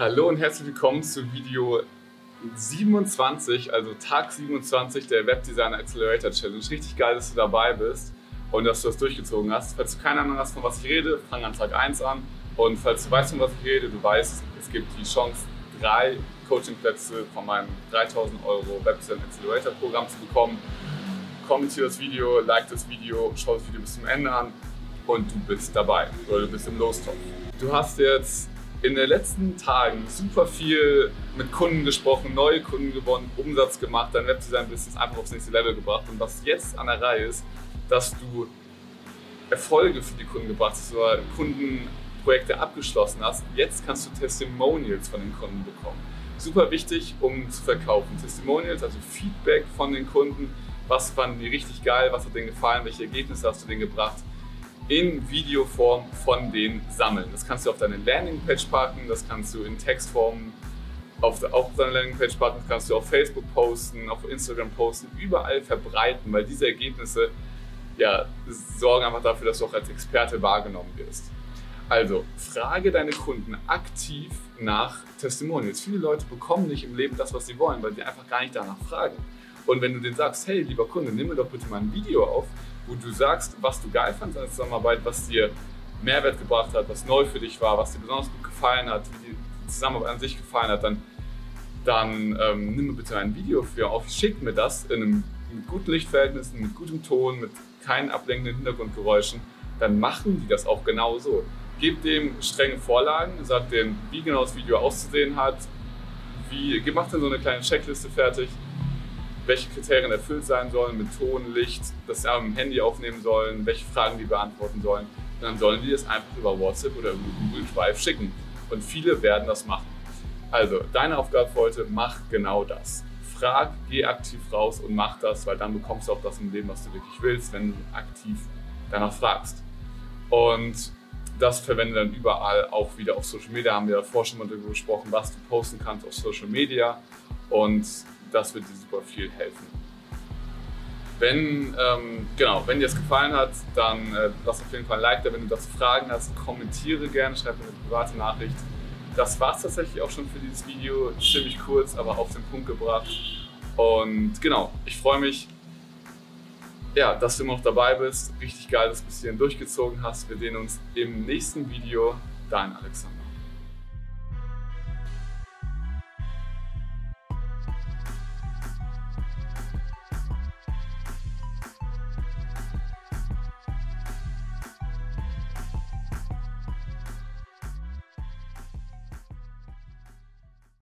Hallo und herzlich willkommen zu Video 27, also Tag 27 der Webdesign Accelerator Challenge. Richtig geil, dass du dabei bist und dass du das durchgezogen hast. Falls du keine Ahnung hast, von was ich rede, fang an Tag 1 an. Und falls du weißt, von was ich rede, du weißt, es gibt die Chance, drei Coachingplätze von meinem 3000 Euro Webdesign Accelerator Programm zu bekommen. Kommentiere das Video, like das Video, schau das Video bis zum Ende an und du bist dabei oder du bist im Lostopf. Du hast jetzt in den letzten Tagen super viel mit Kunden gesprochen, neue Kunden gewonnen, Umsatz gemacht, dein Webdesign-Business einfach aufs nächste Level gebracht. Und was jetzt an der Reihe ist, dass du Erfolge für die Kunden gebracht hast, oder Kundenprojekte abgeschlossen hast. Jetzt kannst du Testimonials von den Kunden bekommen. Super wichtig, um zu verkaufen. Testimonials, also Feedback von den Kunden. Was fanden die richtig geil? Was hat denen gefallen? Welche Ergebnisse hast du denen gebracht? In Videoform von denen sammeln. Das kannst du auf deine Landingpage packen, das kannst du in Textform auf, auf deine Landingpage packen, das kannst du auf Facebook posten, auf Instagram posten, überall verbreiten, weil diese Ergebnisse ja, sorgen einfach dafür, dass du auch als Experte wahrgenommen wirst. Also, frage deine Kunden aktiv nach Testimonials. Viele Leute bekommen nicht im Leben das, was sie wollen, weil sie einfach gar nicht danach fragen. Und wenn du denen sagst, hey, lieber Kunde, nimm mir doch bitte mal ein Video auf, wo du sagst, was du geil fandest an der Zusammenarbeit, was dir Mehrwert gebracht hat, was neu für dich war, was dir besonders gut gefallen hat, wie die Zusammenarbeit an sich gefallen hat, dann, dann ähm, nimm mir bitte ein Video für auf, schick mir das in einem, mit guten Lichtverhältnissen, mit gutem Ton, mit keinen ablenkenden Hintergrundgeräuschen, dann machen die das auch genau so. Gib dem strenge Vorlagen, sag denen, wie genau das Video auszusehen hat, wie, mach dann so eine kleine Checkliste fertig, welche Kriterien erfüllt sein sollen mit Ton, Licht, dass sie am dem Handy aufnehmen sollen, welche Fragen die beantworten sollen. Und dann sollen die das einfach über WhatsApp oder über Google Drive schicken. Und viele werden das machen. Also, deine Aufgabe für heute, mach genau das. Frag, geh aktiv raus und mach das, weil dann bekommst du auch das im Leben, was du wirklich willst, wenn du aktiv danach fragst. Und das verwende dann überall, auch wieder auf Social Media. Haben wir davor schon mal darüber gesprochen, was du posten kannst auf Social Media. Und das wird dir super viel helfen. Wenn, ähm, genau, wenn dir das gefallen hat, dann äh, lass auf jeden Fall ein Like da. Wenn du dazu Fragen hast, kommentiere gerne, schreib mir eine private Nachricht. Das war es tatsächlich auch schon für dieses Video. Ziemlich kurz, aber auf den Punkt gebracht. Und genau, ich freue mich, ja, dass du immer noch dabei bist. Richtig geil, dass du bis hierhin durchgezogen hast. Wir sehen uns im nächsten Video. Dein Alexander.